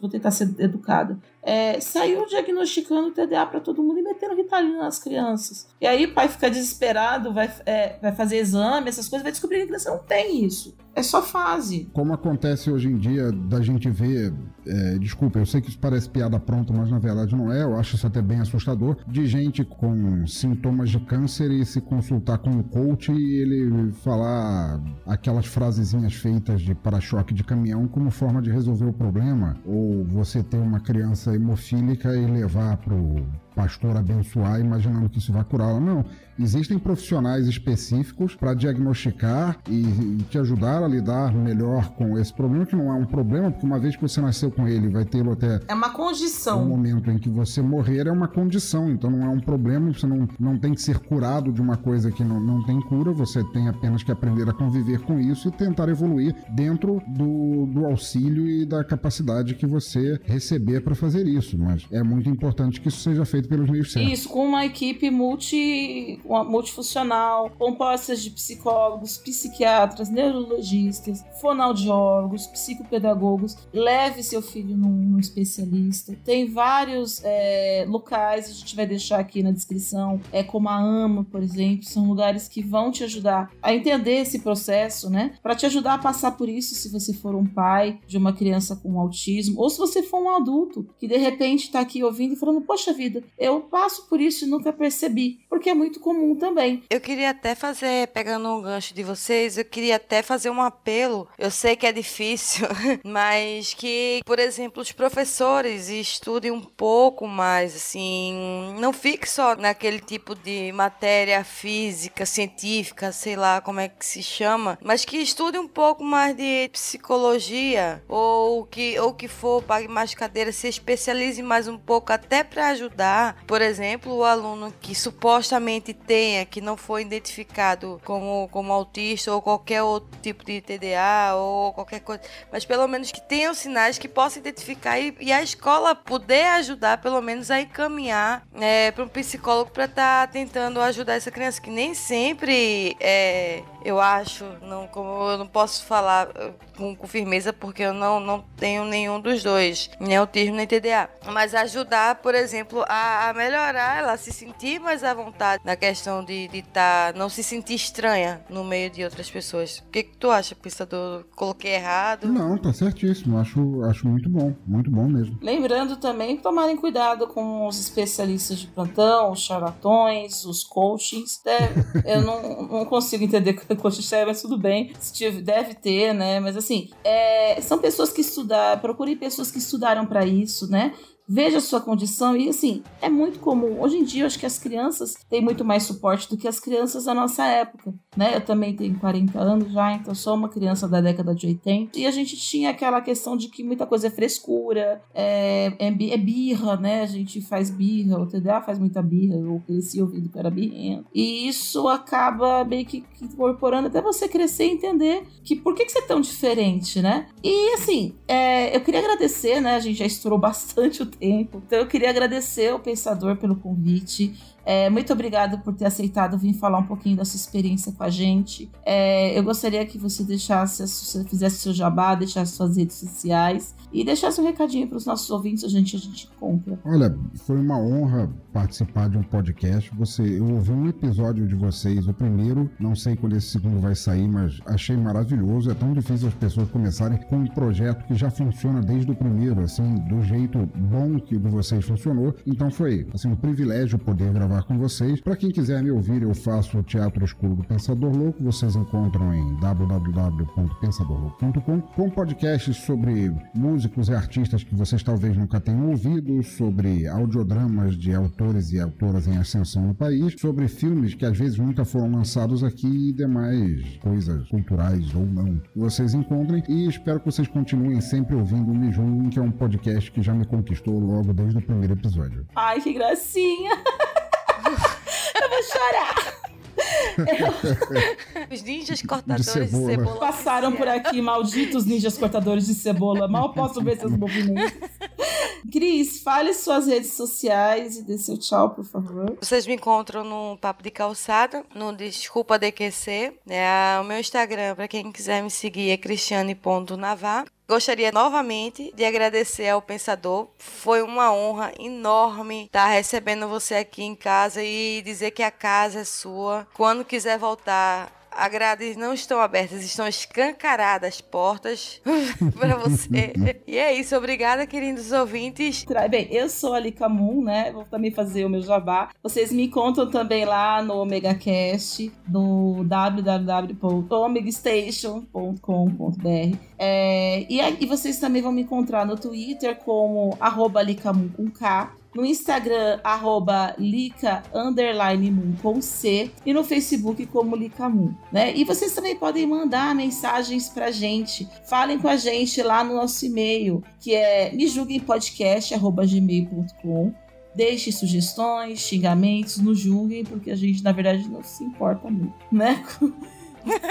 vou tentar ser educada é, saiu diagnosticando TDA para todo mundo e metendo ritalina nas crianças. E aí o pai fica desesperado, vai, é, vai fazer exame, essas coisas, vai descobrir que a criança não tem isso. É só fase. Como acontece hoje em dia da gente ver, é, desculpa, eu sei que isso parece piada pronta, mas na verdade não é, eu acho isso até bem assustador, de gente com sintomas de câncer e se consultar com o coach e ele falar aquelas frasezinhas feitas de para-choque de caminhão como forma de resolver o problema. Ou você ter uma criança hemofílica e levar pro pastor abençoar imaginando que isso vai curá-la. Não. Existem profissionais específicos para diagnosticar e, e, te ajudar a lidar melhor com esse problema, que não é um problema, porque uma vez que você nasceu com ele, vai tê-lo até. É uma condição. No momento em que você morrer, é uma condição. Então não é um problema, você não, não tem que ser curado de uma coisa que não, não tem cura, você tem apenas que aprender a conviver com isso e tentar evoluir dentro do, do auxílio e da capacidade que você receber para fazer isso. Mas é muito importante que isso seja feito pelos meios certos. Isso, com uma equipe multi multifuncional, compostas de psicólogos, psiquiatras, neurologistas, fonoaudiólogos, psicopedagogos. Leve seu filho num, num especialista. Tem vários é, locais, a gente vai deixar aqui na descrição, é como a AMA, por exemplo, são lugares que vão te ajudar a entender esse processo, né? Para te ajudar a passar por isso se você for um pai de uma criança com autismo, ou se você for um adulto que de repente está aqui ouvindo e falando: Poxa vida, eu passo por isso e nunca percebi, porque é muito comum também. Eu queria até fazer, pegando um gancho de vocês, eu queria até fazer um apelo. Eu sei que é difícil, mas que, por exemplo, os professores estudem um pouco mais, assim, não fique só naquele tipo de matéria física, científica, sei lá como é que se chama, mas que estude um pouco mais de psicologia ou que ou que for pague mais cadeiras, se especialize mais um pouco até para ajudar, por exemplo, o aluno que supostamente tenha, que não foi identificado como, como autista ou qualquer outro tipo de TDA ou qualquer coisa, mas pelo menos que tenham sinais que possa identificar e, e a escola poder ajudar, pelo menos, a encaminhar é, para um psicólogo para estar tá tentando ajudar essa criança, que nem sempre é, eu acho, não, como eu não posso falar uh, com, com, firmeza porque eu não, não tenho nenhum dos dois, nem autismo nem TDA, mas ajudar, por exemplo, a, a melhorar ela, se sentir mais à vontade na questão de estar, tá, não se sentir estranha no meio de outras pessoas. O que, que tu acha, pensador? Coloquei errado? Não, tá certíssimo. Acho, acho muito bom, muito bom mesmo. Lembrando também tomarem cuidado com os especialistas de plantão, os charlatões, os coachings. Deve, eu não, não consigo entender serve, mas tudo bem. Deve ter, né? Mas assim, é, são pessoas que estudaram, procurem pessoas que estudaram para isso, né? Veja a sua condição e assim, é muito comum. Hoje em dia, eu acho que as crianças têm muito mais suporte do que as crianças da nossa época, né? Eu também tenho 40 anos já, então sou uma criança da década de 80 e a gente tinha aquela questão de que muita coisa é frescura, é, é, é birra, né? A gente faz birra, o TDA faz muita birra, eu cresci ouvindo que era birrento. E isso acaba meio que, que incorporando até você crescer e entender que por que, que você é tão diferente, né? E assim, é, eu queria agradecer, né? A gente já estourou bastante o tempo. Então eu queria agradecer ao Pensador pelo convite. É, muito obrigado por ter aceitado vir falar um pouquinho da sua experiência com a gente. É, eu gostaria que você deixasse, fizesse seu jabá, deixasse suas redes sociais e deixasse um recadinho para os nossos ouvintes, a gente a gente compra. Olha, foi uma honra participar de um podcast. Você, eu ouvi um episódio de vocês, o primeiro, não sei quando esse segundo vai sair, mas achei maravilhoso. É tão difícil as pessoas começarem com um projeto que já funciona desde o primeiro, assim, do jeito bom que o de vocês funcionou. Então foi, assim, um privilégio poder gravar com vocês. Para quem quiser me ouvir, eu faço o Teatro Escuro do Pensador Louco. Vocês encontram em www.pensadorlouco.com com podcasts sobre músicos e artistas que vocês talvez nunca tenham ouvido, sobre audiodramas de autores e autoras em ascensão no país, sobre filmes que às vezes nunca foram lançados aqui e demais coisas culturais ou não que vocês encontrem. E espero que vocês continuem sempre ouvindo o Me que é um podcast que já me conquistou logo desde o primeiro episódio. Ai, que gracinha! Eu chorar! Os ninjas cortadores de cebola, de cebola passaram por aqui, malditos ninjas cortadores de cebola. Mal posso ver seus movimentos. Cris, fale suas redes sociais e dê seu tchau, por favor. Vocês me encontram no Papo de Calçada, no Desculpa DQC. É, o meu Instagram, para quem quiser me seguir, é cristiane.navar. Gostaria novamente de agradecer ao Pensador. Foi uma honra enorme estar recebendo você aqui em casa e dizer que a casa é sua. Quando quiser voltar, a grades não estão abertas, estão escancaradas as portas para você. e é isso, obrigada, queridos ouvintes. Bem, eu sou a Lika Moon, né? Vou também fazer o meu jabá. Vocês me contam também lá no OmegaCast, no www.omegastation.com.br. É, e, e vocês também vão me encontrar no Twitter como arroba Likamun com K no Instagram, arroba Lica Moon com C e no Facebook como Lica Moon, né? E vocês também podem mandar mensagens pra gente. Falem com a gente lá no nosso e-mail, que é mejulguempodcast.gmail.com Deixe sugestões, xingamentos, nos julguem, porque a gente, na verdade, não se importa muito, né?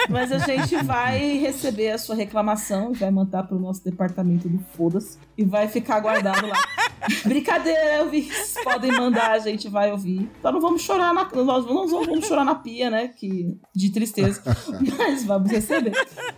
Mas a gente vai receber a sua reclamação e vai mandar para o nosso departamento do Foda-se e vai ficar guardado lá. Brincadeira, ouvintes. Podem mandar, a gente vai ouvir. Então não vamos chorar na. Nós não vamos chorar na pia, né? Que, de tristeza. Mas vamos receber.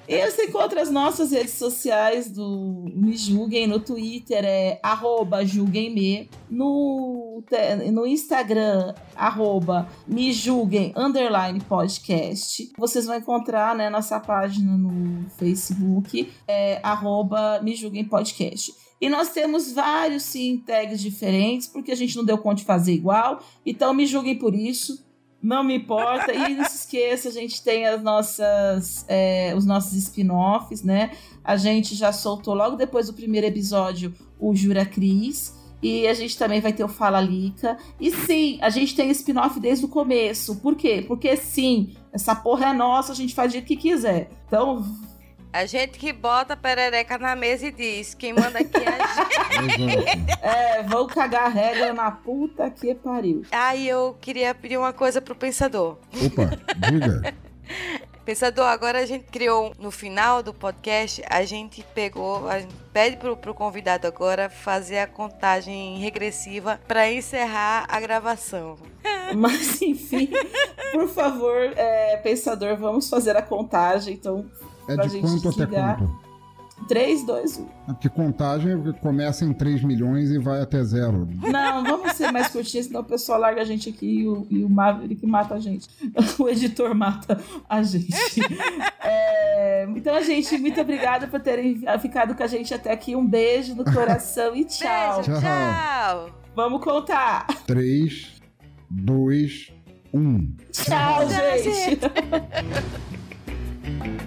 E você encontra as nossas redes sociais do Me Julguem. No Twitter é arroba julguemme. No, no Instagram, arroba me julguem underline podcast. Vocês vão encontrar né, nossa página no Facebook, é arroba me julguem podcast. E nós temos vários sim tags diferentes, porque a gente não deu conta de fazer igual. Então me julguem por isso. Não me importa. E não se esqueça, a gente tem as nossas, é, os nossos spin-offs, né? A gente já soltou logo depois do primeiro episódio o Jura Cris. E a gente também vai ter o Fala Lica. E sim, a gente tem spin-off desde o começo. Por quê? Porque sim, essa porra é nossa, a gente faz jeito que quiser. Então, a gente que bota a perereca na mesa e diz: quem manda aqui é a gente. é, vão cagar a regra na puta que pariu. Aí eu queria pedir uma coisa pro pensador. Opa, diga. Pensador, agora a gente criou no final do podcast, a gente pegou, a gente pede pro, pro convidado agora fazer a contagem regressiva para encerrar a gravação. Mas enfim, por favor, é, pensador, vamos fazer a contagem. Então, é de quanto até quanto? 3, 2, 1. Que contagem começa em 3 milhões e vai até zero. Não, vamos ser mais curtinhos, senão o pessoal larga a gente aqui e o, e o Maverick mata a gente. O editor mata a gente. É, então, a gente, muito obrigada por terem ficado com a gente até aqui. Um beijo no coração e tchau. Beijo, tchau. Vamos contar. 3, 2, 1. Tchau, gente. Este